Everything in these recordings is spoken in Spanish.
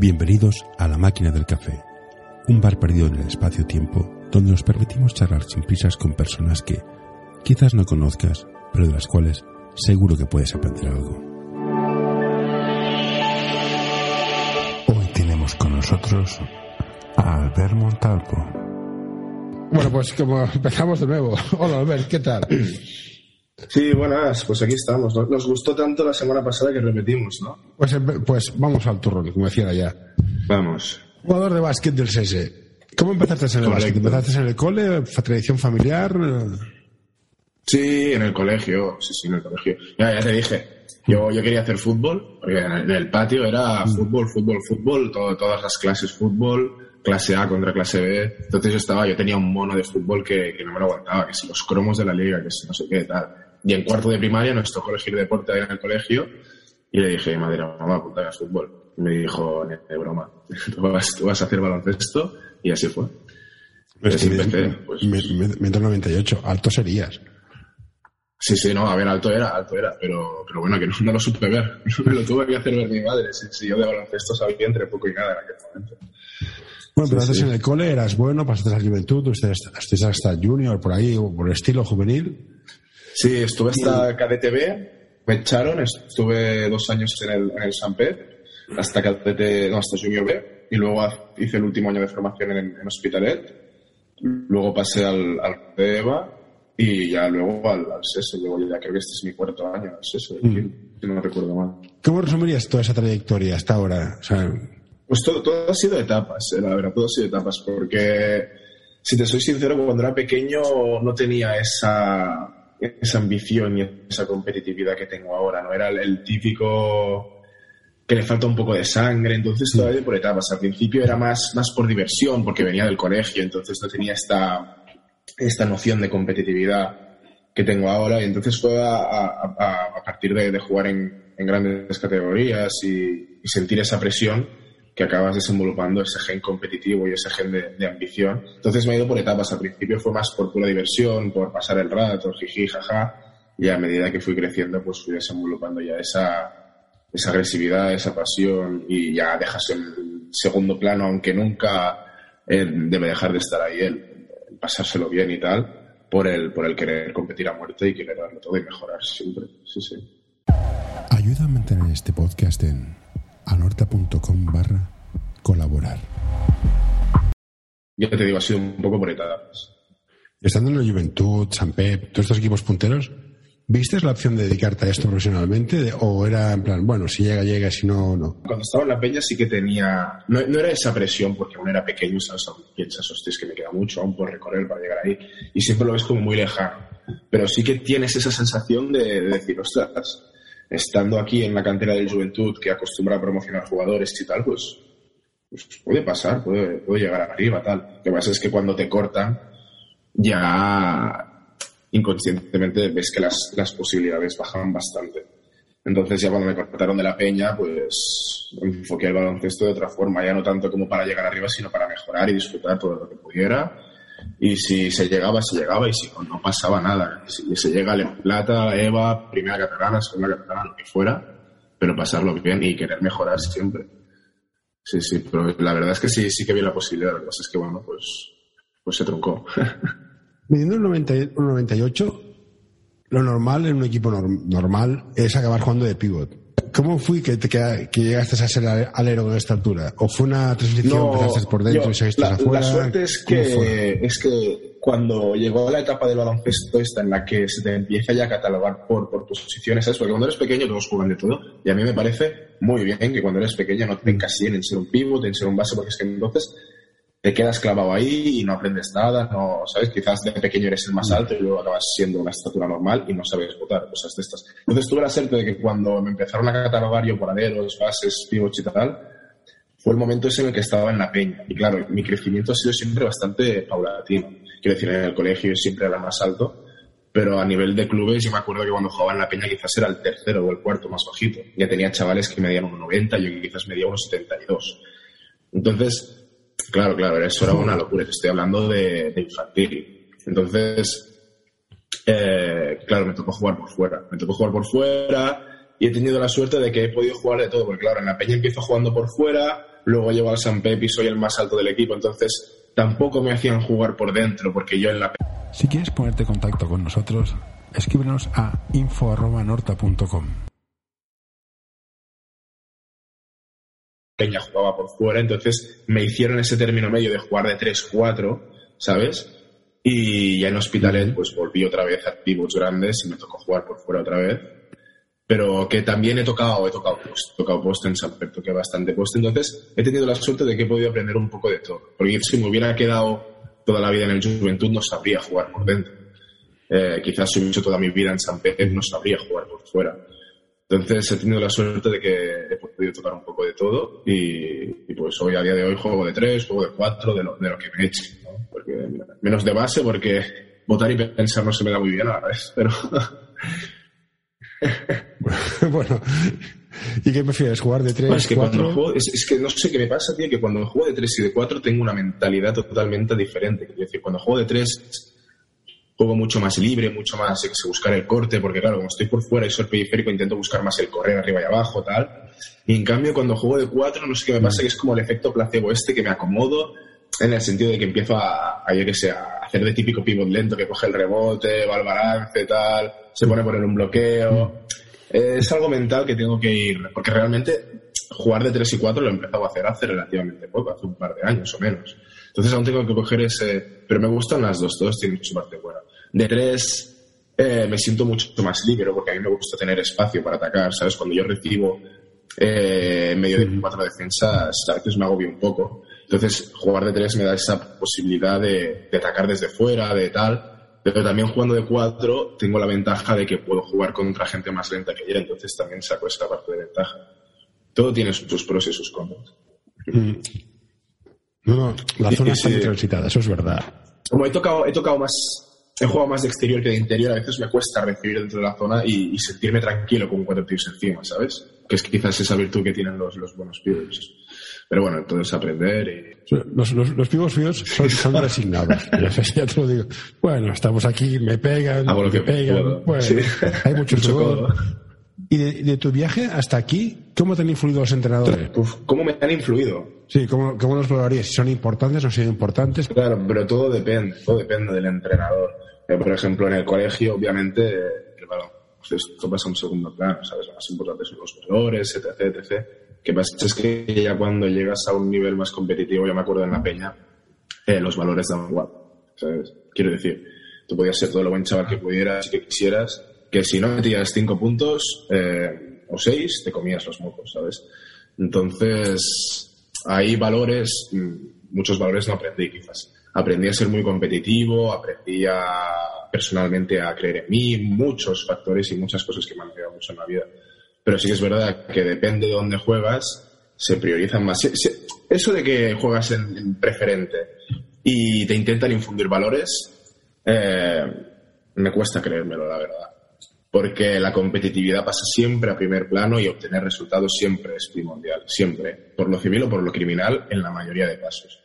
Bienvenidos a La Máquina del Café, un bar perdido en el espacio-tiempo donde nos permitimos charlar sin prisas con personas que quizás no conozcas, pero de las cuales seguro que puedes aprender algo. Hoy tenemos con nosotros a Albert Montalvo. Bueno, pues como empezamos de nuevo. Hola Albert, ¿qué tal? Sí, buenas, pues aquí estamos. Nos- Nos gustó tanto la semana pasada que repetimos, ¿no? Pues, empe- pues vamos al turrón, como decía ya. Vamos. Jugador de básquet del SESE. ¿Cómo empezaste en el Correcto. básquet? ¿Empezaste en el cole? ¿Fa- ¿Tradición familiar? Sí, en el colegio, sí, sí, en el colegio. Ya, ya te dije, yo, yo quería hacer fútbol, porque en el, en el patio era fútbol, fútbol, fútbol, todo- todas las clases fútbol, clase A contra clase B. Entonces yo estaba, yo tenía un mono de fútbol que, que no me lo aguantaba, que si los cromos de la liga, que si no sé qué, tal. Y en cuarto de primaria nos tocó elegir deporte ahí en el colegio y le dije, madre, mamá, apuntar a fútbol. Y me dijo, "Ni de broma, tú vas, tú vas a hacer baloncesto y así fue. Y así empecé, pues. Me- me- Metro 98, alto serías. Sí, sí, no, a ver, alto era, alto era, pero, pero bueno, que no, no lo supe ver. Me lo tuve que hacer ver mi madre. Sí, sí, yo de baloncesto sabía entre poco y nada en aquel momento. Bueno, pero Sí, antes sí. en el cole eras bueno, pasaste a la juventud, estuviste hasta junior, por ahí, o por el estilo juvenil. Sí, estuve hasta KDTV, me echaron, estuve dos años en el, en el San Pedro, hasta KDT, no, hasta Junior B, y luego hice el último año de formación en, en Hospitalet, luego pasé al, al EVA y ya luego al, al SESE, luego ya creo que este es mi cuarto año al SESE, si no recuerdo mal. ¿Cómo resumirías toda esa trayectoria hasta ahora? O sea, Pues todo, todo ha sido etapas, eh, la verdad, todo ha sido etapas, porque si te soy sincero, cuando era pequeño no tenía esa, esa ambición y esa competitividad que tengo ahora, ¿no? Era el, típico que le falta un poco de sangre, entonces ido por etapas. Al principio era más, más por diversión, porque venía del colegio, entonces no tenía esta, esta noción de competitividad que tengo ahora y entonces fue a, partir de, jugar en, grandes categorías y sentir esa presión que acabas desenvolupando ese gen competitivo y ese gen de, de ambición. Entonces me ha ido por etapas. Al principio fue más por pura diversión, por pasar el rato, jiji, jaja. Y a medida que fui creciendo, pues fui desenvolupando ya esa, esa agresividad, esa pasión y ya dejas en segundo plano, aunque nunca eh, debe dejar de estar ahí el pasárselo bien y tal, por el, por el querer competir a muerte y querer darlo todo y mejorar siempre. Sí, sí. Ayuda a mantener este podcast en anorta.com barra colaborar. Ya te digo, ha sido un poco por etapas. estando en la Juventud, San Pep, todos estos equipos punteros, ¿viste la opción de dedicarte a esto profesionalmente? ¿O era en plan, bueno, si llega, llega, si no, no? Cuando estaba en la peña sí que tenía... No, no era esa presión porque aún era pequeño, ¿sabes? Aún piensas, hostia, es que me queda mucho aún por recorrer para llegar ahí. Y siempre lo ves como muy lejano. Pero sí que tienes esa sensación de, de decir, ostras, estando aquí en la cantera de Juventud que acostumbra a promocionar jugadores y tal, pues, pues puede pasar, puede, puede llegar arriba, tal. Lo que pasa es que cuando te cortan, ya inconscientemente ves que las, las posibilidades bajan bastante. Entonces ya cuando me cortaron de la peña, pues enfoqué el baloncesto de otra forma, ya no tanto como para llegar arriba, sino para mejorar y disfrutar todo lo que pudiera. Y si se llegaba, se llegaba, y si no, pasaba nada. Si se llega en plata, Eva, primera catalana, segunda catalana, lo que fuera, pero pasarlo bien y querer mejorar siempre. Sí, sí, pero la verdad es que sí, sí que vi la posibilidad. Lo que pasa es que, bueno, pues, pues se truncó. Midiendo un 90 y- un 98, lo normal en un equipo norm- normal es acabar jugando de pivot. ¿Cómo fui que, te, que, que llegaste a ser ale- alero de esta altura? ¿O fue una transición, empezaste por dentro yo- y seguiste la, afuera? la suerte es ¿Cómo que, es que cuando llegó la etapa del baloncesto esta en la que se te empieza ya a catalogar por, por posiciones, ¿sabes? Porque cuando eres pequeño todos juegan de todo y a mí me parece muy bien que cuando eres pequeño no te encasillen en ser un pivot, en ser un base, porque es que entonces te quedas clavado ahí y no aprendes nada, no, ¿sabes? Quizás de pequeño eres el más alto y luego acabas siendo una estatura normal y no sabes votar, cosas de estas. Entonces tuve la suerte de que cuando me empezaron a catalogar yo por aleros, bases, pivots y tal, fue el momento ese en el que estaba en la peña. Y claro, mi crecimiento ha sido siempre bastante paulatino. Quiero decir, en el colegio siempre era más alto, pero a nivel de clubes yo me acuerdo que cuando jugaba en la peña quizás era el tercero o el cuarto más bajito. Ya tenía chavales que medían unos 90, yo quizás medía unos 72. Entonces, claro, claro, eso era una locura. Estoy hablando de, de infantil. Entonces, eh, claro, me tocó jugar por fuera. Me tocó jugar por fuera y he tenido la suerte de que he podido jugar de todo, porque claro, en la peña empiezo jugando por fuera, luego llego al San Pep y soy el más alto del equipo, entonces tampoco me hacían jugar por dentro, porque yo en la Si quieres ponerte en contacto con nosotros, escríbenos a info.norta.com. peña jugaba por fuera, entonces me hicieron ese término medio de jugar de 3-4, ¿sabes? Y ya en Hospitalet pues volví otra vez a pivots grandes y me tocó jugar por fuera otra vez. Pero que también he tocado, he tocado post, he tocado post en San Pedro, toqué bastante post. Entonces he tenido la suerte de que he podido aprender un poco de todo. Porque si me hubiera quedado toda la vida en el Juventud no sabría jugar por dentro. Eh, quizás si hubiera hecho toda mi vida en San Pedro no sabría jugar por fuera. Entonces he tenido la suerte de que he podido tocar un poco de todo y, y pues hoy a día de hoy juego de tres, juego de cuatro, de lo, de lo que me eche. ¿no? Porque, menos de base porque votar y pensar no se me da muy bien a la vez, pero... bueno, ¿y qué prefieres? ¿Jugar de 3, es que 4? cuando juego, es, es, que no sé qué me pasa, tío, que cuando juego de 3 y de 4 tengo una mentalidad totalmente diferente. Es decir, cuando juego de 3 juego mucho más libre, mucho más buscar el corte, porque claro, como estoy por fuera y soy periférico, intento buscar más el correr arriba y abajo, tal. Y en cambio, cuando juego de 4, no sé qué me pasa, que es como el efecto placebo este, que me acomodo en el sentido de que empiezo a, a yo que sé, a hacer de típico pivot lento que coge el rebote, va al balance, tal, se pone a poner un bloqueo. Es algo mental que tengo que ir, porque realmente jugar de 3 y 4 lo he empezado a hacer hace relativamente poco, hace un par de años o menos. Entonces aún tengo que coger ese... Pero me gustan las dos, todos tienen su parte buena. De 3 eh, me siento mucho más libre porque a mí me gusta tener espacio para atacar, ¿sabes? Cuando yo recibo eh, en medio de cuatro defensas, a veces me agobio un poco. Entonces, jugar de tres me da esa posibilidad de, de, atacar desde fuera, de tal. Pero también jugando de cuatro tengo la ventaja de que puedo jugar contra gente más lenta que yo, entonces también saco esta parte de ventaja. Todo tiene sus pros y sus contras. Mm. No, no, la zona está muy transitada, eso es verdad. Como he tocado, he tocado más, he jugado más de exterior que de interior, a veces me cuesta recibir dentro de la zona y, y sentirme tranquilo con cuatro tíos encima, ¿sabes? Que es quizás esa virtud que tienen los, los buenos pibos. Pero bueno, entonces aprender y... Los, los, los pibos míos son, son resignados. ya te lo digo. Bueno, estamos aquí, me pegan, Hago lo que me pegan. puedo. Bueno, Sí. hay mucho Mucho. Y de, de tu viaje hasta aquí, ¿cómo te han influido los entrenadores? Uf, ¿Cómo me han influido? Sí, ¿cómo, cómo los valorarías? Si son importantes, no son importantes. Claro, pero todo depende, todo depende del entrenador. Eh, por ejemplo, en el colegio, obviamente, el balón, pues esto pasa a un segundo plano, ¿sabes? Lo más importante son los valores, etc, etc. Que pasa es que ya cuando llegas a un nivel más competitivo, ya me acuerdo en la peña, eh, los valores dan igual, ¿sabes? Quiero decir, tú podías ser todo lo buen chaval que pudieras y que quisieras, que si no metías cinco puntos eh, o seis, te comías los mocos, ¿sabes? Entonces, hay valores, mm, muchos valores no aprendí quizás. Aprendí a ser muy competitivo, aprendí a, personalmente a creer en mí, muchos factores y muchas cosas que me han ayudado mucho en la vida. Pero sí que es verdad que depende de dónde juegas, se priorizan más. Eso de que juegas en preferente y te intentan infundir valores, eh, me cuesta creérmelo, la verdad. Porque la competitividad pasa siempre a primer plano y obtener resultados siempre es primordial, siempre, por lo civil o por lo criminal, en la mayoría de casos.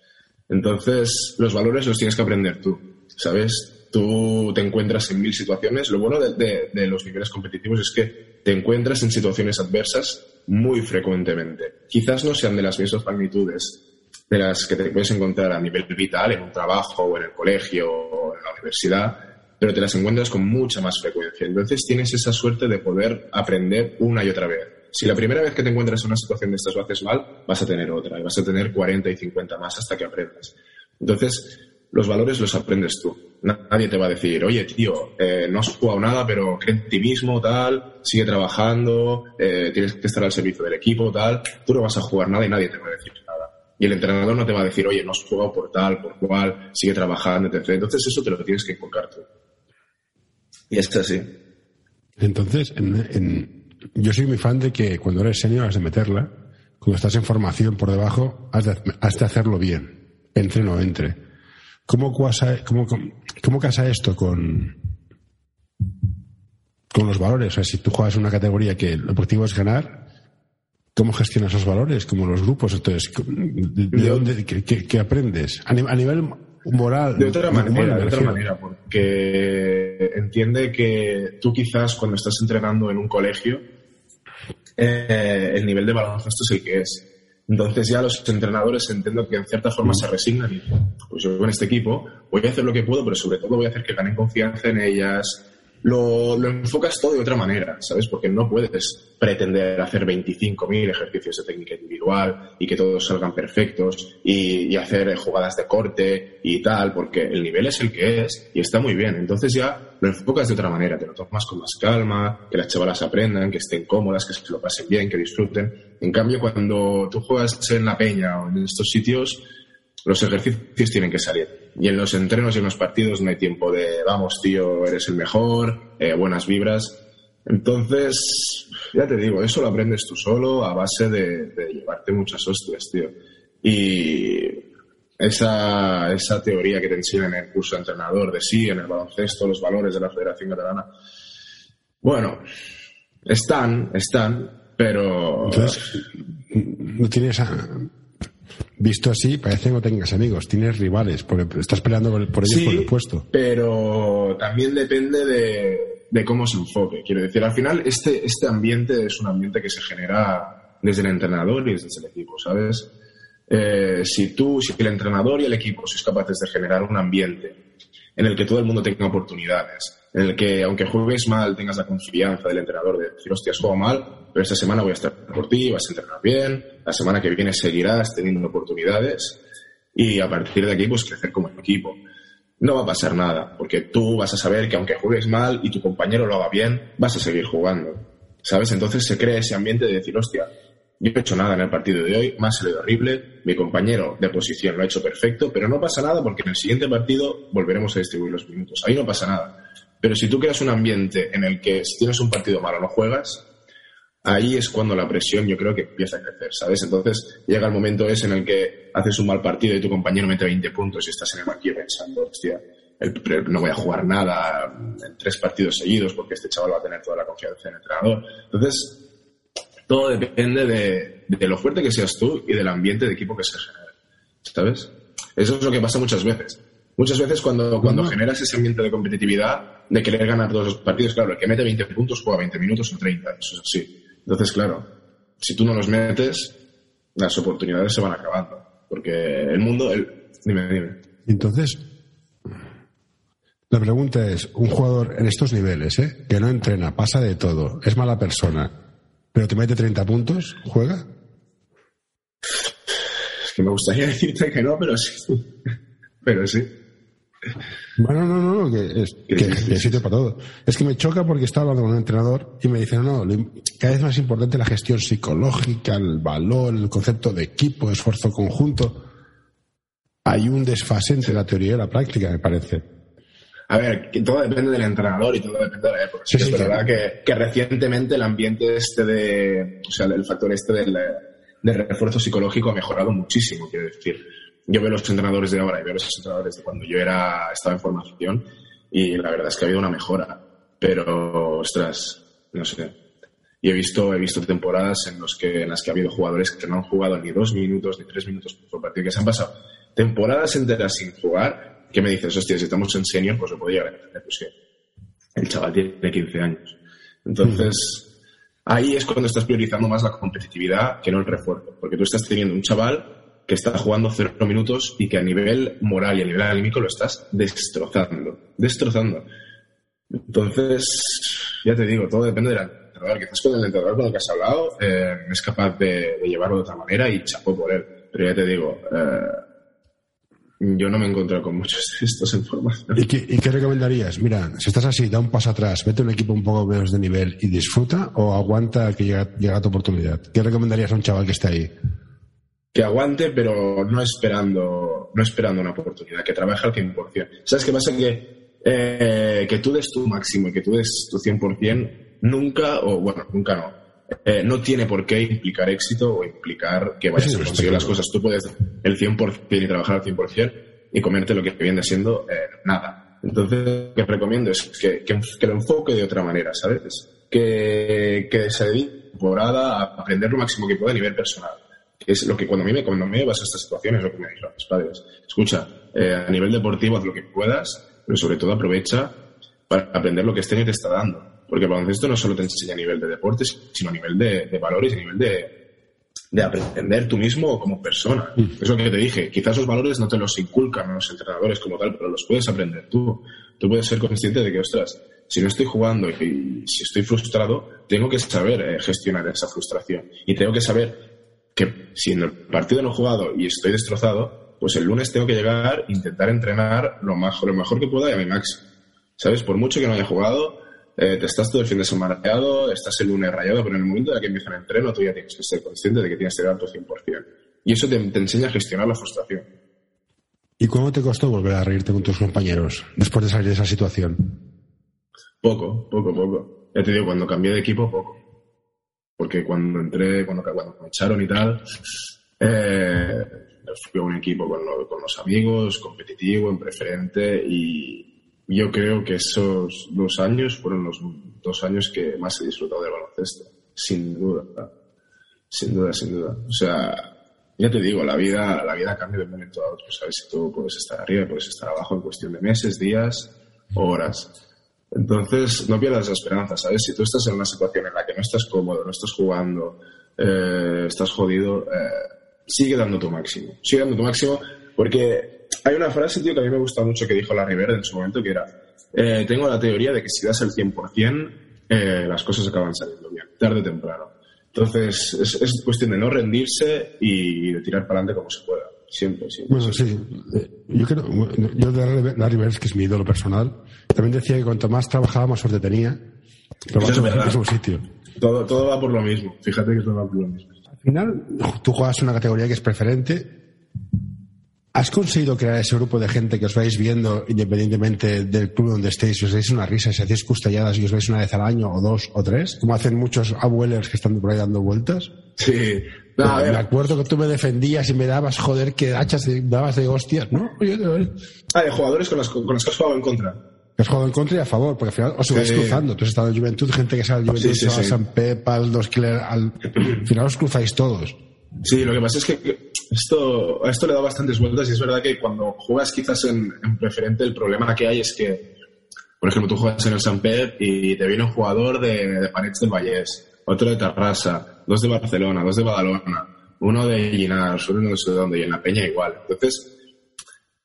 Entonces, los valores los tienes que aprender tú, ¿sabes? Tú te encuentras en mil situaciones. Lo bueno de, los niveles competitivos es que te encuentras en situaciones adversas muy frecuentemente. Quizás no sean de las mismas magnitudes de las que te puedes encontrar a nivel vital en un trabajo o en el colegio o en la universidad, pero te las encuentras con mucha más frecuencia. Entonces tienes esa suerte de poder aprender una y otra vez. Si la primera vez que te encuentras en una situación de estas lo haces mal, vas a tener otra y vas a tener 40 y 50 más hasta que aprendas. Entonces, los valores los aprendes tú. Nadie te va a decir, oye, tío, eh, no has jugado nada, pero cree en ti mismo, tal, sigue trabajando, eh, tienes que estar al servicio del equipo, tal. Tú no vas a jugar nada y nadie te va a decir nada. Y el entrenador no te va a decir, oye, no has jugado por tal, por cual, sigue trabajando, etc. Entonces eso te lo tienes que inculcar tú. Y es así. Entonces, en- en- yo soy muy fan de que cuando eres senior has de meterla. Cuando estás en formación por debajo, has de, has de hacerlo bien. Entre o no entre. ¿Cómo, casa, cómo, cómo- cómo casa esto con, con los valores? O sea, si tú juegas una categoría que el objetivo es ganar, ¿cómo gestionas esos valores? Como los grupos. Entonces, ¿de, de dónde, qué, qué- qué aprendes? A, ni- a nivel moral. De otra manera, de otra manera, porque entiende que tú quizás cuando estás entrenando en un colegio, eh, el nivel de baloncesto es el que es. Entonces ya los entrenadores entiendo que en cierta forma se resignan y pues yo con este equipo voy a hacer lo que puedo, pero sobre todo voy a hacer que ganen confianza en ellas, lo, lo, enfocas todo de otra manera, ¿sabes? Porque no puedes pretender hacer 25.000 ejercicios de técnica individual y que todos salgan perfectos y, y, hacer jugadas de corte y tal, porque el nivel es el que es y está muy bien. Entonces ya lo enfocas de otra manera, te lo tomas con más calma, que las chavalas aprendan, que estén cómodas, que se lo pasen bien, que disfruten. En cambio, cuando tú juegas en la peña o en estos sitios, los ejercicios tienen que salir. Y en los entrenos y en los partidos no hay tiempo de, vamos, tío, eres el mejor, eh, buenas vibras. Entonces, ya te digo, eso lo aprendes tú solo a base de, llevarte muchas hostias, tío. Y esa, esa teoría que te enseñan en el curso de entrenador de sí, en el baloncesto, los valores de la Federación Catalana, bueno, están, están, pero... Entonces, no tienes... A visto así, parece que no tengas amigos, tienes rivales, porque estás peleando por, ellos sí, por el puesto. Pero también depende de, de, cómo se enfoque. Quiero decir, al final, este, este ambiente es un ambiente que se genera desde el entrenador y desde el equipo, ¿sabes? Eh, si tú, si el entrenador y el equipo sois capaces de generar un ambiente en el que todo el mundo tenga oportunidades, en el que, aunque juegues mal, tengas la confianza del entrenador de decir, hostia, has jugado mal, pero esta semana voy a estar por ti, vas a entrenar bien, la semana que viene seguirás teniendo oportunidades y a partir de aquí, pues crecer como equipo. No va a pasar nada, porque tú vas a saber que aunque juegues mal y tu compañero lo haga bien, vas a seguir jugando. ¿Sabes? Entonces se crea ese ambiente de decir, hostia, yo no he hecho nada en el partido de hoy, me ha salido horrible, mi compañero de posición lo ha hecho perfecto, pero no pasa nada porque en el siguiente partido volveremos a distribuir los minutos. Ahí no pasa nada. Pero si tú creas un ambiente en el que si tienes un partido malo no juegas, ahí es cuando la presión yo creo que empieza a crecer, ¿sabes? Entonces llega el momento ese en el que haces un mal partido y tu compañero mete 20 puntos y estás en el banquillo pensando, hostia, no voy a jugar nada en tres partidos seguidos porque este chaval va a tener toda la confianza en el entrenador. Entonces, todo depende de, de lo fuerte que seas tú y del ambiente de equipo que se genere, ¿sabes? Eso es lo que pasa muchas veces. Muchas veces cuando, cuando generas ese ambiente de competitividad, de querer ganar todos los partidos, claro, el que mete 20 puntos juega 20 minutos o 30, eso es así. Entonces, claro, si tú no los metes, las oportunidades se van acabando. Porque el mundo, el... dime, dime. Entonces, la pregunta es, un jugador en estos niveles, ¿eh? que no entrena, pasa de todo, es mala persona, pero te mete 30 puntos, ¿juega? Es que me gustaría decirte que no, pero sí. pero sí. Bueno, no, no, no, que, es, que, que sitio para todo. Es que me choca porque estaba hablando con un entrenador y me dice, no, no, cada vez más importante la gestión psicológica, el valor, el concepto de equipo, esfuerzo conjunto. Hay un desfase entre la teoría y la práctica, me parece. A ver, que todo depende del entrenador y todo depende de la época. Sí, sí, es verdad que, que, recientemente el ambiente este de, o sea, el factor este del, del refuerzo psicológico ha mejorado muchísimo, quiero decir yo veo los entrenadores de ahora y veo los entrenadores de cuando yo era, estaba en formación y la verdad es que ha habido una mejora. Pero, ostras, no sé. Y he visto, he visto temporadas en, los que, en las que ha habido jugadores que no han jugado ni dos minutos, ni tres minutos por partido, que se han pasado temporadas enteras sin jugar, que me dices, hostia, si estamos en senior, pues lo podía entender, pues que el chaval tiene 15 años. Entonces, ahí es cuando estás priorizando más la competitividad que no el refuerzo, porque tú estás teniendo un chaval que está jugando cero minutos y que a nivel moral y a nivel anímico lo estás destrozando. Destrozando. Entonces, ya te digo, todo depende del entrenador. Quizás con el entrenador con el que has hablado eh, es capaz de, de, llevarlo de otra manera y chapó por él. Pero ya te digo, eh, yo no me he encontrado con muchos de estos en formación. ¿Y qué, ¿Y qué, recomendarías? Mira, si estás así, da un paso atrás, vete a un equipo un poco menos de nivel y disfruta o aguanta que llega, llega tu oportunidad. ¿Qué recomendarías a un chaval que esté ahí? que aguante, pero no esperando, no esperando una oportunidad, que trabaje al 100%. ¿Sabes qué pasa? Que, eh, que tú des tu máximo y que tú des tu 100%, nunca, o bueno, nunca no, eh, no tiene por qué implicar éxito o implicar que vayas a conseguir las cosas. Tú puedes el 100% y trabajar al 100% y comerte lo que viene siendo eh, nada. Entonces, lo que recomiendo es que, que, que, lo enfoque de otra manera, ¿sabes? Que, que se dedique temporada a aprender lo máximo que pueda a nivel personal es lo que cuando a mí me, cuando me vas a estas situaciones, lo que me dijeron mis padres. Escucha, eh, a nivel deportivo haz lo que puedas, pero sobre todo aprovecha para aprender lo que este año te está dando. Porque el baloncesto no solo te enseña a nivel de deportes, sino a nivel de, de valores, a nivel de, de aprender tú mismo como persona. Es lo que te dije. Quizás los valores no te los inculcan los entrenadores como tal, pero los puedes aprender tú. Tú puedes ser consciente de que, ostras, si no estoy jugando y si estoy frustrado, tengo que saber eh, gestionar esa frustración. Y tengo que saber que si en el partido no he jugado y estoy destrozado, pues el lunes tengo que llegar, intentar entrenar lo mejor, lo mejor que pueda y a mi máximo. ¿Sabes? Por mucho que no haya jugado, eh, te estás todo el fin de semana rayado, estás el lunes rayado, pero en el momento de que empieza el entreno, tú ya tienes que ser consciente de que tienes que dar tu 100%. Y eso te, enseña a gestionar la frustración. ¿Y cómo te costó volver a reírte con tus compañeros después de salir de esa situación? Poco, poco, poco. Ya te digo, cuando cambié de equipo, poco. Porque cuando entré, cuando, cuando me echaron y tal, eh, fui a un equipo con, con los amigos, competitivo, en preferente y, yo creo que esos dos años fueron los dos años que más he disfrutado del baloncesto, sin duda, sin duda, sin duda. O sea, ya te digo, la vida, la vida cambia de un momento a otro, ¿sabes? Si tú puedes estar arriba, puedes estar abajo en cuestión de meses, días horas. Entonces, no pierdas la esperanza, ¿sabes? Si tú estás en una situación en la que no estás cómodo, no estás jugando, eh, estás jodido, eh, sigue dando tu máximo. Sigue dando tu máximo porque hay una frase, tío, que a mí me gusta mucho que dijo la Rivera en su momento, que era, eh, tengo la teoría de que si das el 100%, eh, las cosas acaban saliendo bien, tarde o temprano. Entonces, es, cuestión de no rendirse y de tirar para adelante como se pueda. Siempre, siempre. Bueno, sí. Eh, yo creo, yo de Larry Bird, que es mi ídolo personal, también decía que cuanto más trabajaba, más suerte tenía. Pero Eso es el mismo sitio. Todo, todo va por lo mismo. Fíjate que todo va por lo mismo. Al final, tú juegas una categoría que es preferente ¿Has conseguido crear ese grupo de gente que os vais viendo independientemente del club donde estéis? ¿Os dais una risa? ¿Si hacéis custelladas y os veis una vez al año o dos o tres? Como hacen muchos abuelos que están por ahí dando vueltas. Sí. me acuerdo que tú me defendías y me dabas, joder, que hachas, dabas de hostias, ¿no? ah, de jugadores con los, con los que has jugado en contra. Has jugado en contra y a favor, porque al final os vais cruzando. Tú has estado en Juventud, gente que sale al Juventud, sí, a San Pep, al Dos al... al final os cruzáis todos. Sí, lo que pasa es que esto, a esto le da bastantes vueltas y es verdad que cuando juegas quizás en, preferente el problema que hay es que, por ejemplo, tú juegas en el San Pep y te viene un jugador de, de Parets del Vallés, otro de Tarrasa, dos de Barcelona, dos de Badalona, uno de Llinars, uno no sé dónde, y en la Peña igual. Entonces,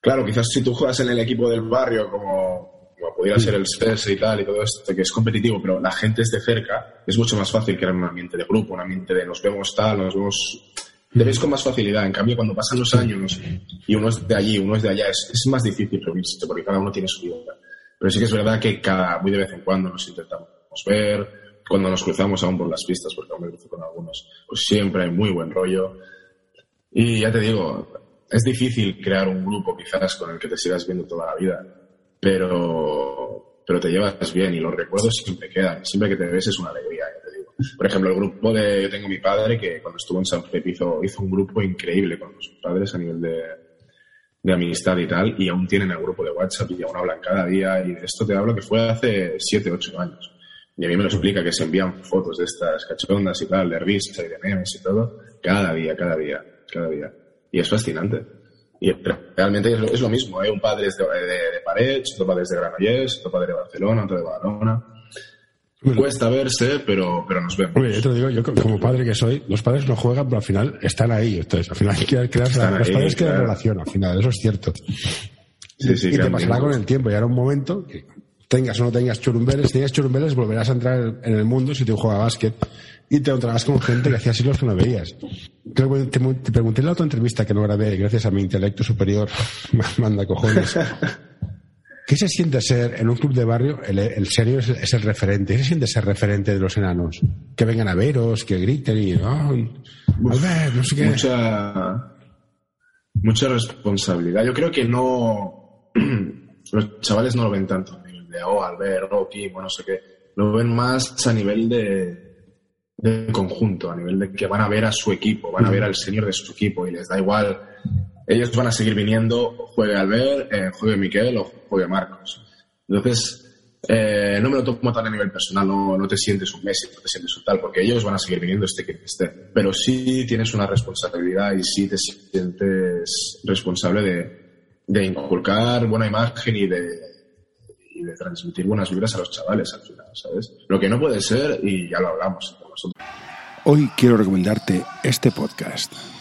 claro, quizás si tú juegas en el equipo del barrio como, como pudiera ser el SES y tal y todo esto, que es competitivo, pero la gente es de cerca, es mucho más fácil crear un ambiente de grupo, un ambiente de nos vemos tal, nos vemos debes con más facilidad. En cambio, cuando pasan los años y uno es de allí, uno es de allá, es, más difícil reunirse porque cada uno tiene su vida. Pero sí que es verdad que cada, muy de vez en cuando nos intentamos ver, cuando nos cruzamos aún por las pistas, porque aún me cruzo con algunos, pues siempre hay muy buen rollo. Y ya te digo, es difícil crear un grupo quizás con el que te sigas viendo toda la vida, pero, pero te llevas bien y los recuerdos siempre quedan. Siempre que te ves es una alegría. Por ejemplo, el grupo de. Yo tengo mi padre que cuando estuvo en San Felipe hizo, un grupo increíble con sus padres a nivel de, de amistad y tal, y aún tienen el grupo de WhatsApp y aún hablan cada día. Y de esto te hablo que fue hace 7, 8 años. Y a mí me lo explica que se envían fotos de estas cachondas y tal, de risa y de memes y todo, cada día, cada día, cada día. Y es fascinante. Y realmente es lo, mismo, ¿eh? Un padre de, de, de Parets, otro padre es de Granollers, otro padre de Barcelona, otro de Badalona Cuesta verse, pero, pero nos vemos. yo te lo digo, yo como padre que soy, los padres no juegan, pero al final están ahí. Entonces, al final hay que crear, los padres crean relación, al final, eso es cierto. Sí, sí, y te pasará con el tiempo, y ahora un momento que tengas o no tengas churumbeles, si tienes churumbeles volverás a entrar en el mundo si te juega básquet y te encontrarás con gente que hacía siglos que no veías. Creo que te, te pregunté en la otra entrevista que no grabé, gracias a mi intelecto superior, manda cojones. ¿Qué se siente ser en un club de barrio? El, serio es, el referente. ¿Qué se siente ser referente de los enanos? Que vengan a veros, que griten y. Oh, no sé qué. Mucha, mucha responsabilidad. Yo creo que no. los chavales no lo ven tanto a nivel de, oh, Albert, Rocky, bueno, no sé qué. Lo ven más a nivel de, de conjunto, a nivel de que van a ver a su equipo, van a ver al señor de su equipo y les da igual ellos van a seguir viniendo, juegue Albert, eh, juegue Miquel o juegue Marcos. Entonces, eh, no me lo tomo tan a nivel personal, no, no te sientes un Messi, no te sientes un tal, porque ellos van a seguir viniendo este que esté. Pero sí tienes una responsabilidad y sí te sientes responsable de, de inculcar buena imagen y de, y de transmitir buenas vibras a los chavales al final, ¿sabes? Lo que no puede ser, y ya lo hablamos nosotros Hoy quiero recomendarte este podcast.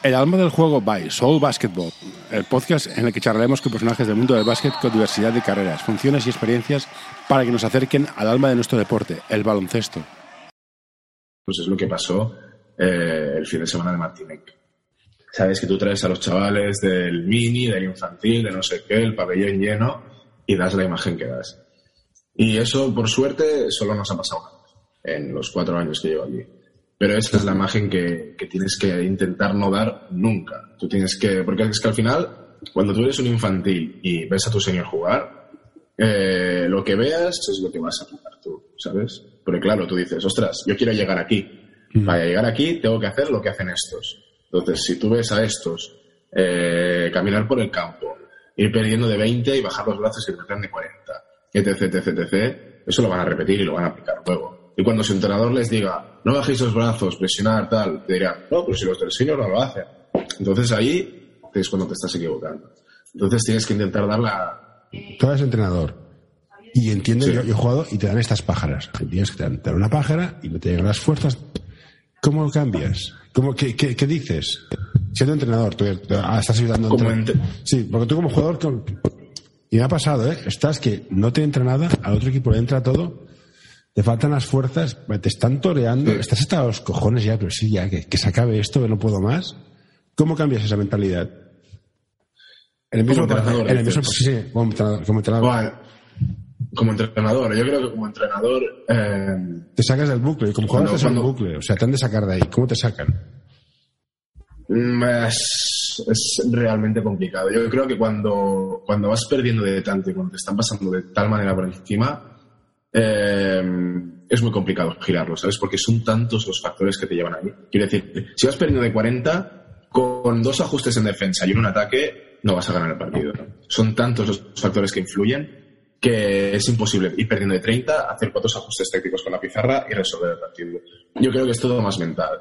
El alma del juego by Soul Basketball, el podcast en el que charlaremos con personajes del mundo del básquet con diversidad de carreras, funciones y experiencias para que nos acerquen al alma de nuestro deporte, el baloncesto. Pues es lo que pasó eh, el fin de semana de Martinique. Sabes que tú traes a los chavales del mini, del infantil, de no sé qué, el pabellón lleno y das la imagen que das. Y eso, por suerte, solo nos ha pasado en los cuatro años que llevo aquí. Pero esa es la imagen que, tienes que intentar no dar nunca. Tú tienes que, porque es que al final, cuando tú eres un infantil y ves a tu señor jugar, eh, lo que veas es lo que vas a jugar tú, ¿sabes? Porque claro, tú dices, ostras, yo quiero llegar aquí. Mm. Para llegar aquí tengo que hacer lo que hacen estos. Entonces, si tú ves a estos eh, caminar por el campo, ir perdiendo de 20 y bajar los brazos y meter de 40, etc, etc, etc, eso lo van a repetir y lo van a aplicar luego. Y cuando su entrenador les diga, no bajéis los brazos, presionar, tal, te dirán, no, pero si los del senior no lo hacen. Entonces ahí es cuando te estás equivocando. Entonces tienes que intentar dar la... Tú eres entrenador. Y entiendo, yo, he jugado y te dan estas pájaras. Tienes que dar una pájara y no te llegan las fuerzas. ¿Cómo lo cambias? ¿Cómo, qué, qué, dices? Siendo entrenador, tú ah, estás ayudando a Sí, porque tú como jugador... Y me ha pasado, ¿eh? Estás que no te entra nada, al otro equipo le entra todo te faltan las fuerzas, te están toreando, estás hasta los cojones ya, pero sí, ya, que, se acabe esto, que no puedo más. ¿Cómo cambias esa mentalidad? En el mismo como entrenador. En el mismo, sí, sí, como entrenador. Como entrenador. como entrenador, yo creo que como entrenador. Eh, te sacas del bucle, como jugador estás en el bucle, o sea, te han de sacar de ahí. ¿Cómo te sacan? Mm, es, es, realmente complicado. Yo creo que cuando, cuando vas perdiendo de tanto y cuando te están pasando de tal manera por encima, eh, es muy complicado girarlo, ¿sabes? Porque son tantos los factores que te llevan ahí. Quiero decir, si vas perdiendo de 40, con dos ajustes en defensa y un ataque, no vas a ganar el partido. Son tantos los factores que influyen que es imposible ir perdiendo de 30, hacer cuatro ajustes técnicos con la pizarra y resolver el partido. Yo creo que es todo más mental.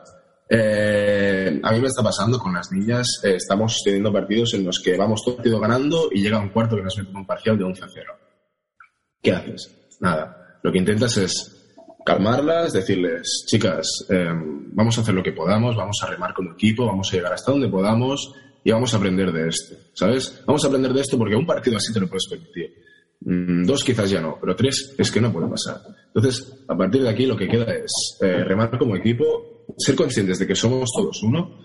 Eh, a mí me está pasando con las niñas, eh, estamos teniendo partidos en los que vamos todo el partido ganando y llega un cuarto que nos mete un parcial de 11 a 0. ¿Qué haces? Nada. Lo que intentas es calmarlas, decirles, chicas, em, vamos a hacer lo que podamos, vamos a remar como equipo, vamos a llegar hasta donde podamos y vamos a aprender de esto, ¿sabes? Vamos a aprender de esto porque un partido así te lo puedes permitir. Mm, dos quizás ya no, pero tres es que no puede pasar. Entonces, a partir de aquí lo que queda es eh, remar como equipo, ser conscientes de que somos todos uno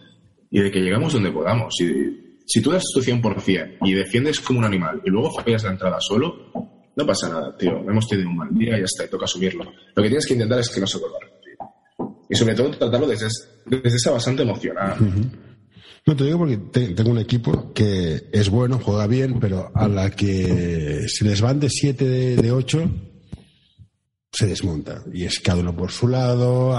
y de que llegamos donde podamos. Y si tú das tu 100% y defiendes como un animal y luego fallas la entrada solo, no pasa nada, tío. Hemos tenido un mal día y ya está, y toca asumirlo. Lo que tienes que intentar es que no se vuelva a repetir. Y sobre todo tratarlo desde, desde esa bastante emocional. No te digo porque tengo un equipo que es bueno, juega bien, pero a la que se les van de 7 de 8, se desmonta. Y es cada uno por su lado.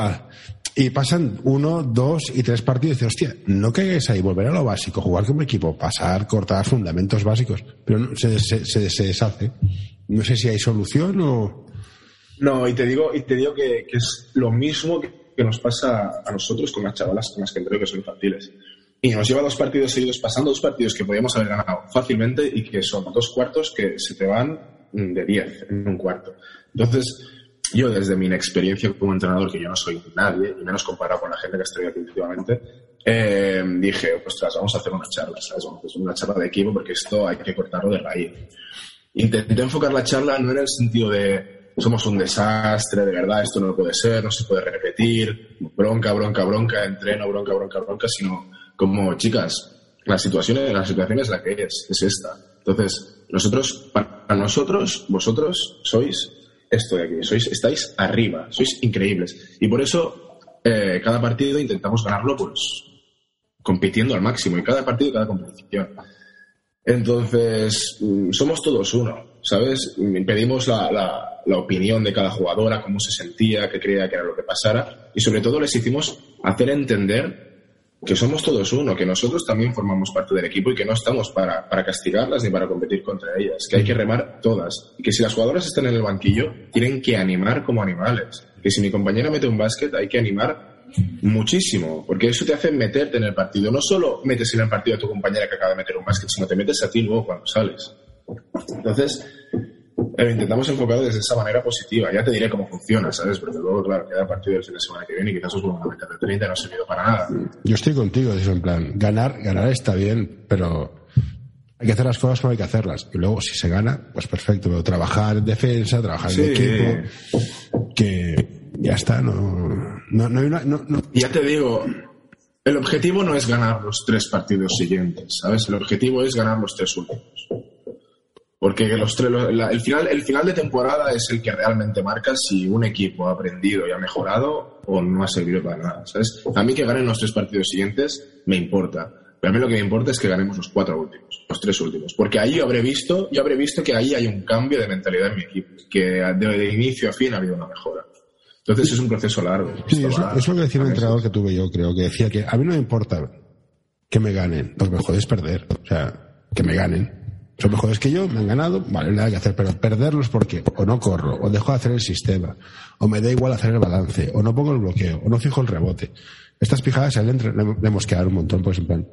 Y pasan uno, dos y tres partidos y dices, hostia, no caigas ahí, volver a lo básico, jugar como equipo, pasar, cortar fundamentos básicos. Pero se, se, se deshace. No sé si hay solución o. No, y te digo, y te digo que, es lo mismo que, nos pasa a nosotros con las chavalas con las que entreno que son infantiles. Y nos lleva dos partidos seguidos pasando, dos partidos que podíamos haber ganado fácilmente y que son dos cuartos que se te van de diez en un cuarto. Entonces, yo desde mi inexperiencia como entrenador, que yo no soy nadie, y menos comparado con la gente que estoy aquí últimamente, eh, dije, ostras, vamos a hacer una charla, ¿sabes? Una charla de equipo porque esto hay que cortarlo de raíz intenté enfocar la charla no en el sentido de somos un desastre, de verdad, esto no puede ser, no se puede repetir, bronca, bronca, bronca, entreno, bronca, bronca, bronca, sino como, chicas, la situación, la situación es la que es, es esta. Entonces, nosotros, para nosotros, vosotros sois esto de aquí, sois, estáis arriba, sois increíbles. Y por eso, eh, cada partido intentamos ganarlo, pues, compitiendo al máximo, y cada partido, cada competición. Entonces, mm, somos todos uno, ¿sabes? Pedimos la, la, opinión de cada jugadora, cómo se sentía, qué creía que era lo que pasara, y sobre todo les hicimos hacer entender que somos todos uno, que nosotros también formamos parte del equipo y que no estamos para, para castigarlas ni para competir contra ellas, que hay que remar todas. Y que si las jugadoras están en el banquillo, tienen que animar como animales. Que si mi compañera mete un básquet, hay que animar muchísimo, porque eso te hace meterte en el partido. No solo metes en el partido a tu compañera que acaba de meter un básquet, sino te metes a ti luego cuando sales. Entonces, pero intentamos enfocarlo desde esa manera positiva. Ya te diré cómo funciona, ¿sabes? Porque luego, claro, queda partido el fin de semana que viene y quizás os vuelvan a meter de 30 y no ha servido para nada. Yo estoy contigo, dice en plan, ganar, ganar está bien, pero hay que hacer las cosas como hay que hacerlas. Y luego, si se gana, pues perfecto. Pero trabajar en defensa, trabajar en equipo, que ya está, no, no, no hay una, no. Ya te digo, el objetivo no es ganar los tres partidos siguientes, ¿sabes? El objetivo es ganar los tres últimos. Porque los tres, la- el, final, el final de temporada es el que realmente marca si un equipo ha aprendido y ha mejorado o no ha servido para nada, ¿sabes? A mí que ganen los tres partidos siguientes me importa. Pero a mí lo que me importa es que ganemos los cuatro últimos, los tres últimos. Porque ahí yo habré visto, yo habré visto que ahí hay un cambio de mentalidad en mi equipo, que de inicio a fin ha habido una mejora. Entonces es un proceso largo. Sí, eso, va- es lo que decía un entrenador que tuve yo, creo, que decía que a mí no me importa que me ganen, lo que me jode es perder. O sea, que me ganen. Son mejores que yo, me han ganado, vale, nada que hacer, pero perderlos porque o no corro, o dejo de hacer el sistema, o me da igual hacer el balance, o no pongo el bloqueo, o no fijo el rebote. Estas pijadas entre- le le hemos quedado un montón, pues en plan,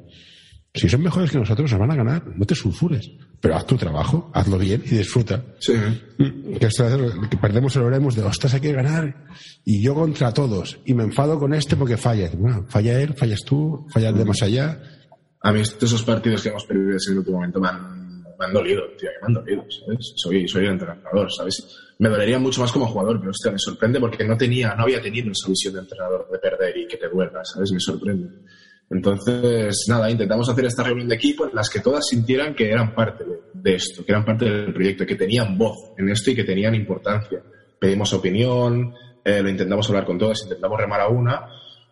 si son mejores que nosotros, nos van a ganar, no te sulfures, pero haz tu trabajo, hazlo bien y disfruta. Sí. Mm, Que, que perdemos el oremos de, ostras, hay que ganar. Y yo contra todos. Y me enfado con este porque falla. Bueno, falla él, fallas tú, falla el de más allá. A mí esos partidos que hemos perdido en el último momento me han, me han dolido, tío, me han dolido, ¿sabes? Soy, soy el entrenador, ¿sabes? Me dolería mucho más como jugador, pero hostia, me sorprende porque no tenía, no había tenido esa visión de entrenador de perder y que te duerda, ¿sabes? Me sorprende. Entonces, nada, intentamos hacer esta reunión de equipo en las que todas sintieran que eran parte de, esto, que eran parte del proyecto, que tenían voz en esto y que tenían importancia. Pedimos opinión, eh, lo intentamos hablar con todas, intentamos remar a una.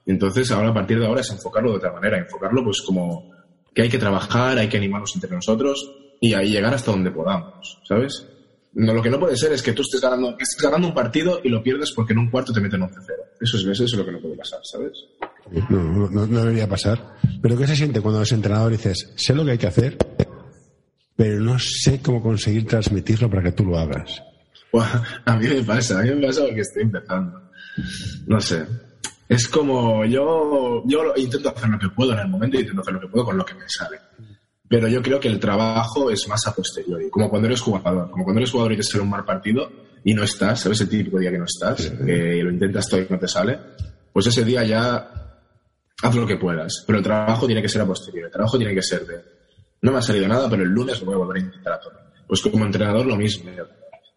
Entonces, ahora a partir de ahora es enfocarlo de otra manera, enfocarlo pues como que hay que trabajar, hay que animarnos entre nosotros y ahí llegar hasta donde podamos, ¿sabes? No, lo que no puede ser es que tú estés ganando, estés ganando un partido y lo pierdes porque en un cuarto te meten 11-0. Eso es, eso es lo que no puede pasar, ¿sabes? No, no, no- debería pasar. Pero ¿qué se siente cuando los entrenadores dices, sé lo que hay que hacer, pero no sé cómo conseguir transmitirlo para que tú lo hagas? A mí me pasa, a mí me pasa porque estoy empezando. No sé. Es como yo, yo intento hacer lo que puedo en el momento y intento hacer lo que puedo con lo que me sale. Pero yo creo que el trabajo es más a posteriori, como cuando eres jugador. Como cuando eres jugador y te sale un mal partido y no estás, ¿sabes? El típico día que no estás, que lo intentas todo y no te sale. Pues ese día ya haz lo que puedas. Pero el trabajo tiene que ser a posteriori. El trabajo tiene que ser de no me ha salido nada, pero el lunes lo voy a volver a intentar a todo. Pues como entrenador lo mismo.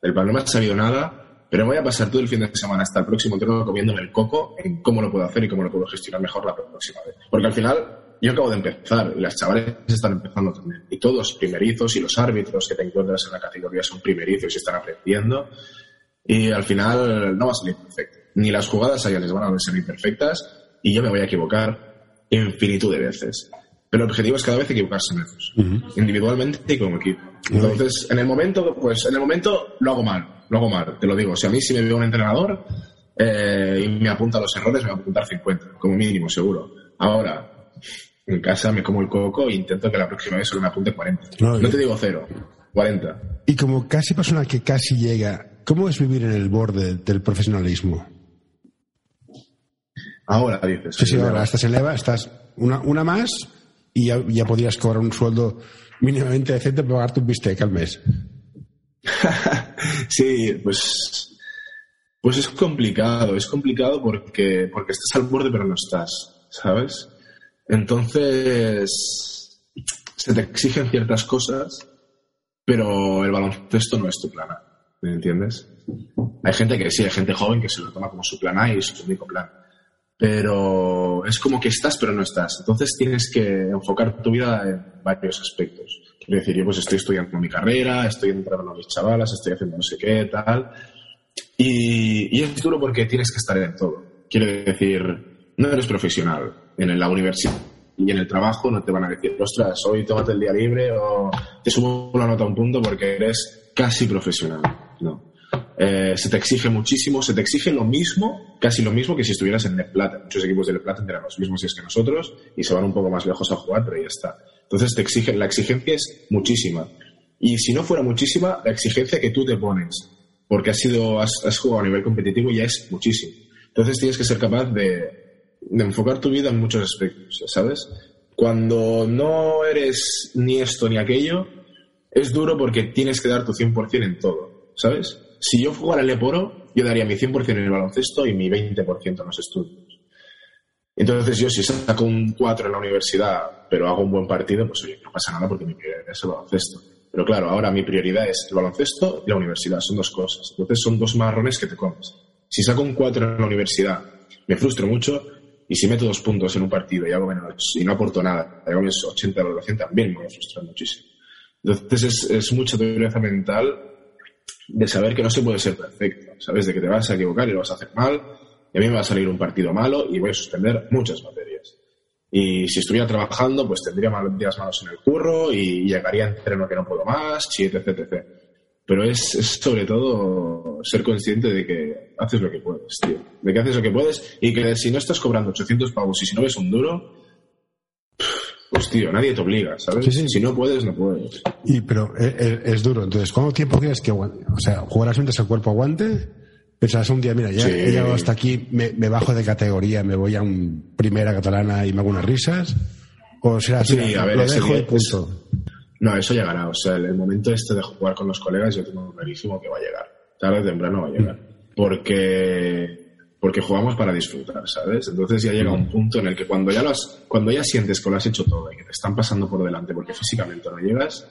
El plan no me ha salido nada, pero voy a pasar todo el fin de semana hasta el próximo entreno comiéndome el coco en cómo lo puedo hacer y cómo lo puedo gestionar mejor la próxima vez. Porque al final yo acabo de empezar las chavales están empezando también. Y todos primerizos y los árbitros que te encuentras en la categoría son primerizos y están aprendiendo. Y al final no va a salir perfecto. Ni las jugadas a ellas les van a salir perfectas y yo me voy a equivocar infinitud de veces. Pero el objetivo es cada vez equivocarse menos, individualmente y como equipo. Entonces, en el momento, pues en el momento lo hago mal, lo hago mal, te lo digo. Si a mí si me veo un entrenador eh, y me apunta los errores, me va a apuntar 50, como mínimo, seguro. Ahora, en casa me como el coco e intento que la próxima vez solo me apunte 40. No, No, te digo cero, 40. Y como casi persona que casi llega, ¿cómo es vivir en el borde del profesionalismo? Ahora dices. Sí, sí, "Mira, ahora estás en leva, estás una, una más y ya, ya podrías cobrar un sueldo mínimamente decente para pagarte un bistec al mes. Sí, pues, pues es complicado, es complicado porque, porque estás al borde pero no estás, ¿sabes? Entonces, se te exigen ciertas cosas, pero el baloncesto no es tu plan A, ¿me entiendes? Hay gente que sí, hay gente joven que se lo toma como su plan A y es su único plan. Pero es como que estás pero no estás. Entonces tienes que enfocar tu vida en varios aspectos. Quiero decir, yo pues estoy estudiando mi carrera, estoy entrando a mis chavalas, estoy haciendo no sé qué, tal. Y, y es duro porque tienes que estar en todo. Quiero decir, no eres profesional. En la universidad y en el trabajo no te van a decir, ostras, hoy tómate el día libre o te subo la nota a un punto porque eres casi profesional. No. Eh, se te exige muchísimo, se te exige lo mismo, casi lo mismo que si estuvieras en Net Plata. Muchos equipos de Net Plata tendrán los mismos es que nosotros y se van un poco más lejos a jugar, pero ya está. Entonces te exigen, la exigencia es muchísima. Y si no fuera muchísima, la exigencia que tú te pones, porque has, sido, has, has jugado a nivel competitivo ya es muchísimo. Entonces tienes que ser capaz de, de enfocar tu vida en muchos aspectos, ¿sabes? Cuando no eres ni esto ni aquello, es duro porque tienes que dar tu 100% en todo, ¿sabes? Si yo jugara el Leporo, yo daría mi 100% en el baloncesto y mi 20% en los estudios. Entonces yo si saco un 4 en la universidad, pero hago un buen partido, pues oye, no pasa nada porque mi prioridad es el baloncesto. Pero claro, ahora mi prioridad es el baloncesto y la universidad, son dos cosas. Entonces son dos marrones que te comes. Si saco un 4 en la universidad, me frustro mucho, y si meto dos puntos en un partido y hago menos y no aporto nada, hago mis 80 de valoración, también me voy a frustrar muchísimo. Entonces es, es mucha dureza mental de saber que no se puede ser perfecto, ¿sabes? De que te vas a equivocar y lo vas a hacer mal, y a mí me va a salir un partido malo y voy a suspender muchas materias. Y si estuviera trabajando, pues tendría días malos en el curro y llegaría a entreno que no puedo más, etc, etc. Pero es, es, sobre todo ser consciente de que haces lo que puedes, tío. De que haces lo que puedes y que si no estás cobrando 800 pavos y si no ves un duro, pues tío, nadie te obliga, ¿sabes? Sí, sí. Si no puedes, no puedes. Y, pero es, es- es duro. Entonces, ¿cuánto tiempo quieres que aguante? O sea, jugarás mientras el cuerpo aguante. Pensarás un día, mira, ya Sí. he llegado hasta aquí, me, me bajo de categoría, me voy a un primera catalana y me hago unas risas. O será Sí, mira, a ver, lo dejo y punto. No, eso llegará. O sea, el, el momento este de jugar con los colegas yo tengo clarísimo que va a llegar. Tarde o temprano va a llegar. Porque, porque jugamos para disfrutar, ¿sabes? Entonces ya llega un punto en el que cuando ya, lo has- cuando ya sientes que lo has hecho todo y que te están pasando por delante porque físicamente no llegas,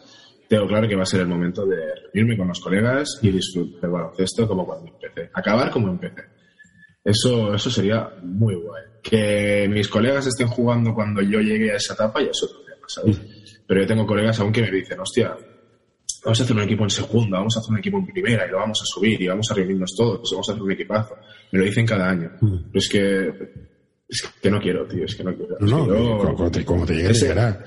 tengo claro que va a ser el momento de reunirme con los colegas y disfrutar del baloncesto como cuando empecé. Acabar como empecé. Eso, eso sería muy guay. Que mis colegas estén jugando cuando yo llegue a esa etapa ya es otro tema, ¿sabes? Pero yo tengo colegas aún que me dicen, hostia, vamos a hacer un equipo en segunda, vamos a hacer un equipo en primera y lo vamos a subir y vamos a reunirnos todos, vamos a hacer un equipazo. Me lo dicen cada año. Pero es que, es que no quiero, tío, es que no quiero. No, yo- como, como te, como te llegue, ese- llegará.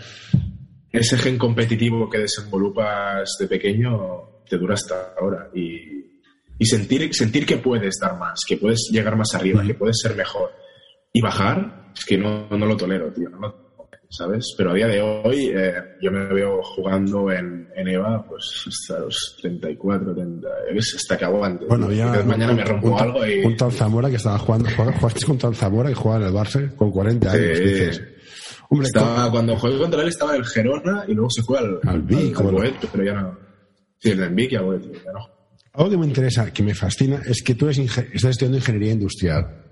ese gen competitivo que desenvolupas de pequeño te dura hasta ahora y, y sentir, sentir que puedes dar más, que puedes llegar más arriba, que puedes ser mejor y bajar, es que no, no lo tolero, tío, no lo ¿sabes? Pero a día de hoy eh, yo me veo jugando en, en EVA pues hasta los 34, 30, es hasta que aguante. Bueno, ya. Porque mañana un- me rompo un, algo y... Un tal Zamora que estaba jugando, jugaste con tal Zamora que jugaba en el Barça con 40 años. Sí. dices, hombre, Estaba, cuando jugué contra él estaba en el Gerona y luego se fue al, Al Vic, al bueno. Boet, pero ya no. Sí, en el Vic y al Boet, ya no. Algo que me interesa, que me fascina, es que tú eres estás estudiando ingeniería industrial.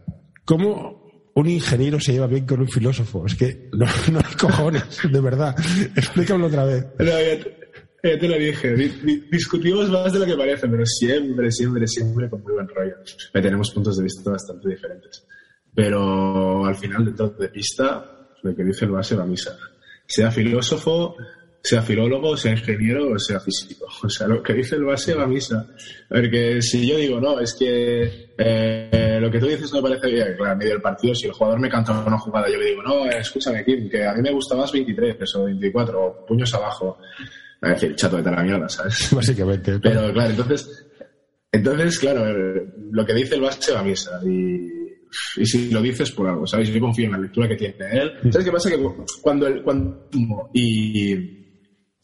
¿Cómo un ingeniero se lleva bien con un filósofo? Es que no, no hay cojones, de verdad. Explícamelo otra vez. No, ya, te, ya te lo dije. Di- di- discutimos más de lo que parece, pero siempre, siempre, siempre con muy buen rollo. Eh, Tenemos puntos de vista bastante diferentes. Pero al final, dentro de pista, lo que dice el base va a misa. Sea filósofo, sea filólogo, sea ingeniero o sea físico. O sea, lo que dice el base va a misa. Porque si yo digo, no, es que eh, lo que tú dices me parece bien, claro, en medio del partido, si el jugador me canta una jugada, yo le digo, no, escúchame, Kim, que a mí me gusta más 23 o 24 o puños abajo. A decir, chato de la mierda, ¿sabes? Básicamente. Pero claro, entonces, entonces claro, lo que dice el base va a misa. Y, y si lo dices por algo, ¿sabes? Yo confío en la lectura que tiene él. ¿Sabes qué pasa? Que cuando el, cuando, y,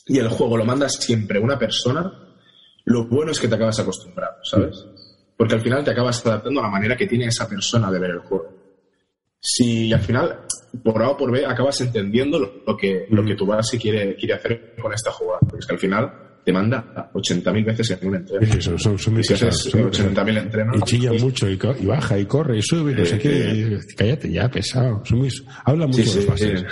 y el juego lo mandas siempre una persona, lo bueno es que te acabas acostumbrando, ¿sabes? Porque al final te acabas adaptando a la manera que tiene esa persona de ver el juego. Si al final, por A o por B, acabas entendiendo lo, lo que, lo que tu base quiere, quiere hacer con esta jugada. Porque es que al final te manda 80.000 veces en un entreno. Sí, sí, son, son, si son muy pesados. 80.000 entrenos, Y chilla pues- mucho, y, y baja, y corre, y sube, y no sé qué. cállate ya, pesado. Son muy, habla mucho Sí, los sí, bases.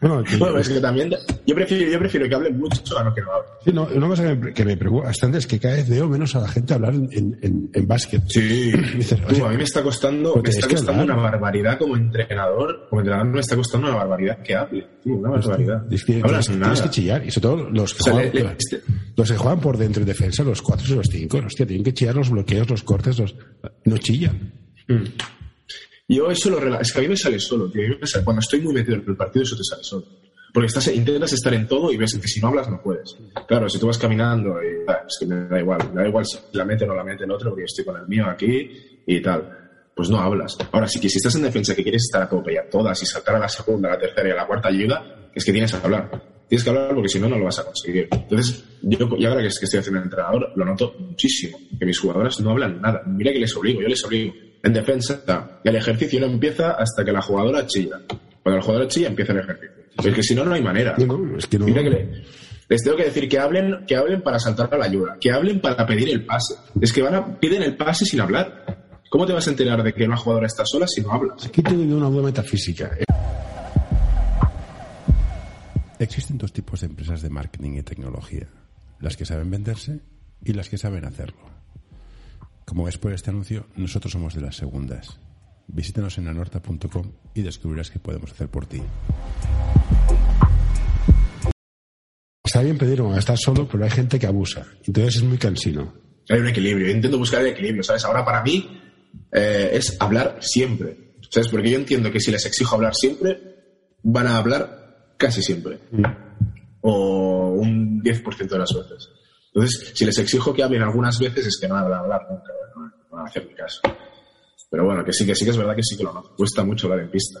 Bueno, que- Bueno, es que también yo prefiero, yo prefiero que hable mucho a no que no hable. sí, no, una cosa que me, que me preocupa bastante es que cada vez veo menos a la gente hablar en, en, en, básquet. Sí. Dices, o Tú, sea, a mí me está costando, pues me está costando hablar. una barbaridad como entrenador. Como entrenador me está costando una barbaridad que hable. Una barbaridad. Es que Hablas tienes, nada. tienes que chillar. Y sobre todo los que, O sea, juegan, le- le- este- los que juegan por dentro en defensa, los cuatro y los cinco, hostia, tienen que chillar los bloqueos, los cortes, los... no chillan. Yo eso lo es que a mí me sale solo, tío. Me sale- cuando estoy muy metido en el partido, eso te sale solo. Porque estás, intentas estar en todo y ves que si no hablas no puedes. Claro, si tú vas caminando y es que me da igual, me da igual si la mete o no la mete el otro, porque estoy con el mío aquí y tal. Pues no hablas. Ahora, que si estás en defensa que quieres estar a tope y a todas y saltar a la segunda, a la tercera y a la cuarta ayuda, es que tienes que hablar. Tienes que hablar porque si no, no lo vas a conseguir. Entonces, yo, y ahora que, es que estoy haciendo entrenador, lo noto muchísimo. Que mis jugadoras no hablan nada. Mira que les obligo, yo les obligo. En defensa, el ejercicio no empieza hasta que la jugadora chilla. Cuando la jugadora chilla, empieza el ejercicio. Es que si no, no hay manera. es que no. Mira que le- les tengo que decir que hablen, que hablen para saltar a la ayuda, que hablen para pedir el pase. Es que van a, piden el pase sin hablar. ¿Cómo te vas a enterar de que una jugadora está sola si no hablas? Aquí tengo una duda metafísica. Existen dos tipos de empresas de marketing y tecnología, las que saben venderse y las que saben hacerlo. Como ves por este anuncio, nosotros somos de las segundas. Visítanos en anorta.com y descubrirás qué podemos hacer por ti. Está bien pedir cuando estás solo, pero hay gente que abusa. Entonces es muy cansino. Hay un equilibrio. Yo intento buscar el equilibrio, ¿sabes? Ahora para mí eh, es hablar siempre. ¿Sabes? Porque yo entiendo que si les exijo hablar siempre, van a hablar casi siempre. O un 10% de las veces. Entonces, si les exijo que hablen algunas veces, es que no van a hablar nunca. No van a hacer mi caso. Pero bueno, que sí, que sí que es verdad que sí que lo noto. Cuesta mucho hablar en pista.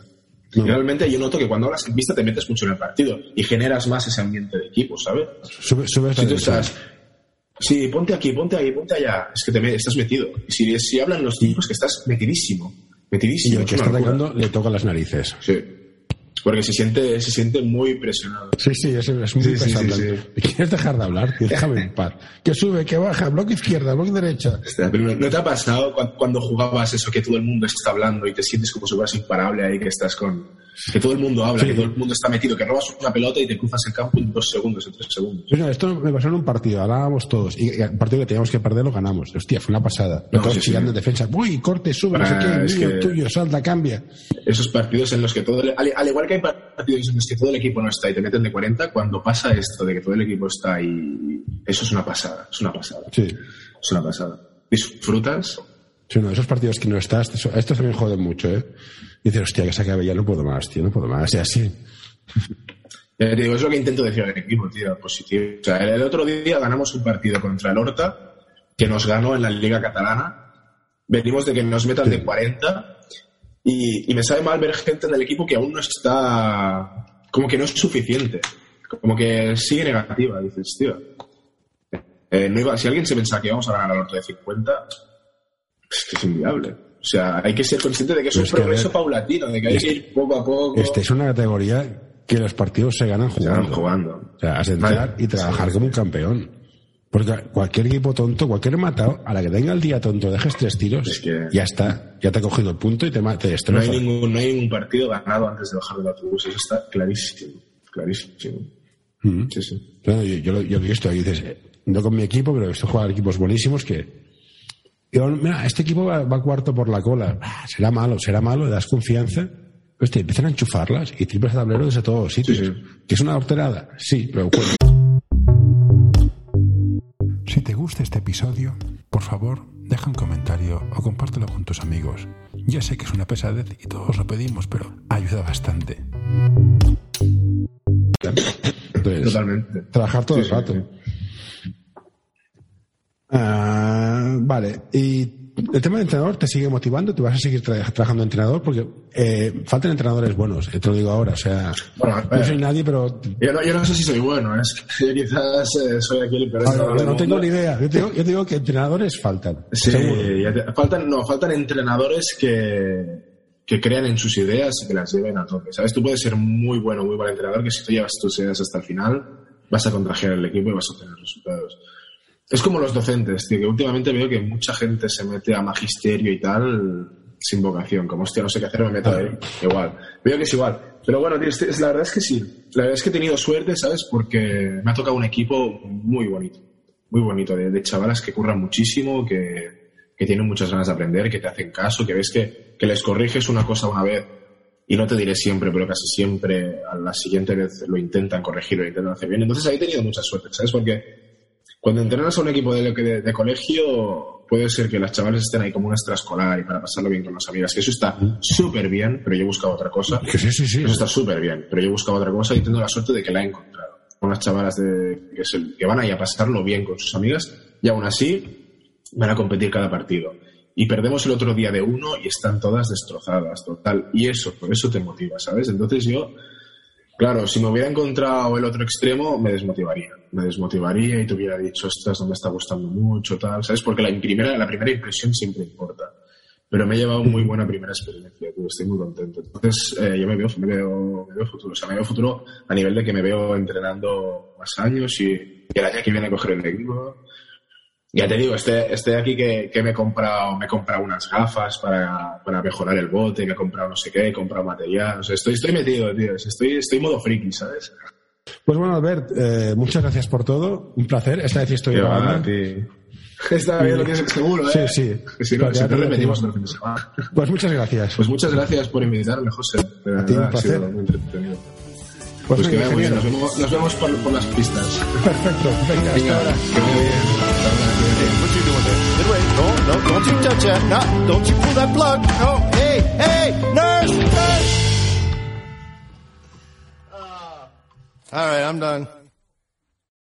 Y realmente yo noto que cuando hablas en pista te metes mucho en el partido y generas más ese ambiente de equipo, ¿sabes? Sube, sube Si tú estás, sí, ponte aquí, ponte ahí, ponte allá, es que te me- estás metido. Y si, si hablan los tipos, que estás metidísimo, Y metidísimo. el que es está atacando le toca las narices. Sí. Porque se siente, se siente muy presionado. Sí, sí, es, es muy Sí, pesado. sí, sí. ¿Quieres dejar de hablar? Tío, Déjame en paz. Que sube, que baja, bloque izquierda, bloque derecha. Este, ¿No te ha pasado cuan- cuando jugabas eso que todo el mundo está hablando y te sientes como si fueras imparable ahí que estás con... Que todo el mundo habla, que todo el mundo está metido, que robas una pelota y te cruzas el campo en dos segundos, en tres segundos. Esto me pasó en un partido, hablábamos todos. Y el partido que teníamos que perder lo ganamos. Hostia, fue una pasada. No, todos chillando en defensa. Uy, corte, sube, no sé Ah, qué, mío, que- tuyo, salta, cambia. esos partidos en los que todo al, al igual que hay partidos en los que todo el equipo no está y te meten de 40 cuando pasa esto de que todo el equipo está y eso es una pasada es una pasada Sí. es una pasada disfrutas Sí, no, esos partidos que no estás, estos también joden mucho, ¿eh? Y dices, hostia, que se acabe ya, no puedo más, tío, no puedo más. Y así. Ya te digo, es lo que intento decir al equipo tío positivo o sea el, el otro día ganamos un partido contra el Horta que nos ganó en la liga catalana venimos de que nos metan de 40 y, y me sabe mal ver gente en el equipo que aún no está como que no es suficiente como que sigue negativa dices tío Eh, no iba- si alguien se pensaba que íbamos a ganar al de 50 es que es inviable o sea hay que ser consciente de que Pero es a progreso ver, paulatino de que hay este- que ir poco a poco Este es una categoría que los partidos se ganan Se van jugando. jugando. O sea, has de entrar Vale. y trabajar Sí. como un campeón. Porque cualquier equipo tonto, cualquier matado, a la que tenga el día tonto, dejes tres tiros, Es que- ya está. Ya te ha cogido el punto y te, te No destroza. hay, ningún, no hay ningún partido ganado antes de bajar del autobús. Eso está clarísimo. Clarísimo. Mm. Sí, sí. No, yo, yo lo, yo lo he visto. Y dices, eh, no con mi equipo, pero he visto jugar equipos buenísimos que. Mira, este equipo va, va cuarto por la cola. Ah, será malo, será malo, le das confianza. Hostia, empiezan a enchufarlas y triples tablero desde todos sitios. Sí, sí. ¿Que es una horterada? Sí, pero bueno. Si te gusta este episodio, por favor, deja un comentario o compártelo con tus amigos. Ya sé que es una pesadez y todos lo pedimos, pero ayuda bastante. Entonces, Totalmente. trabajar todo Sí, el rato. sí. Ah, vale. Y el tema de entrenador te sigue motivando, te vas a seguir tra- trabajando de entrenador porque eh, faltan entrenadores buenos, eh, te lo digo ahora. O sea, Bueno, no soy nadie, pero Yo no, yo no sé si soy bueno. Es que quizás eh, soy aquí el peor entrenador no, del no tengo ni idea. Yo te, digo, yo te digo que entrenadores faltan. Sí, te- faltan, no, faltan entrenadores que, que crean en sus ideas y que las lleven a tope. ¿Sabes? Tú puedes ser muy bueno, muy buen entrenador, que si tú llevas tus ideas hasta el final, vas a contagiar el equipo y vas a obtener resultados. Es como los docentes, tío, que últimamente veo que mucha gente se mete a magisterio y tal sin vocación. Como, hostia, no sé qué hacer, me meto ahí. Igual. Veo que es igual. Pero bueno, tío, este- es- la verdad es que sí. La verdad es que he tenido suerte, ¿sabes? Porque me ha tocado un equipo muy bonito. Muy bonito, de, de chavalas que curran muchísimo, que, que tienen muchas ganas de aprender, que te hacen caso, que ves que, que les corriges una cosa una vez y no te diré siempre, pero casi siempre a la siguiente vez lo intentan corregir, lo intentan hacer bien. Entonces ahí he tenido mucha suerte, ¿sabes? Porque cuando entrenas a un equipo de, de, de, colegio, puede ser que las chavales estén ahí como un extraescolar y para pasarlo bien con las amigas, que eso está súper bien, pero yo buscaba otra cosa. Que sí, sí, sí. Eso está súper bien, pero yo buscaba otra cosa y tengo la suerte de que la he encontrado. Unas chavalas de, que, es el, que van ahí a pasarlo bien con sus amigas y aún así van a competir cada partido. Y perdemos el otro día de uno y están todas destrozadas, total. Y eso, por eso te motiva, ¿sabes? Entonces yo Claro, si me hubiera encontrado el otro extremo, me desmotivaría. Me desmotivaría y te hubiera dicho, ostras, no me está gustando mucho, tal, ¿sabes? Porque la primera, la primera impresión siempre importa. Pero me he llevado muy buena primera experiencia, tío, estoy muy contento. Entonces, eh, yo me veo, me, veo, me veo futuro. O sea, me veo futuro a nivel de que me veo entrenando más años y, y el año que viene a coger el equipo ya te digo, este, este de aquí que, que me he comprado, me he comprado unas gafas para, para mejorar el bote, me he comprado no sé qué, he comprado material, o sea, estoy, estoy metido, tío, estoy, estoy modo friki, ¿sabes? Pues bueno, Albert, eh, muchas gracias por todo, un placer, esta vez estoy grabando. Está bien lo que es seguro, ¿eh? Sí, sí. Que si no, si no repetimos el fin de semana. Pues muchas gracias. Pues muchas gracias por invitarme, José. De A ti, un verdad, ha sido placer. muy entretenido. Pues, Pues que vaya muy bien, nos vemos, nos vemos por, por las pistas. Perfecto, venga, hasta Venga, ahora. que vaya bien. Hasta ahora, cuídate. What you doing there? Get away. No, no, don't you touch that. No, don't you pull that plug. No, hey, hey, nurse, nurse. All right, I'm done.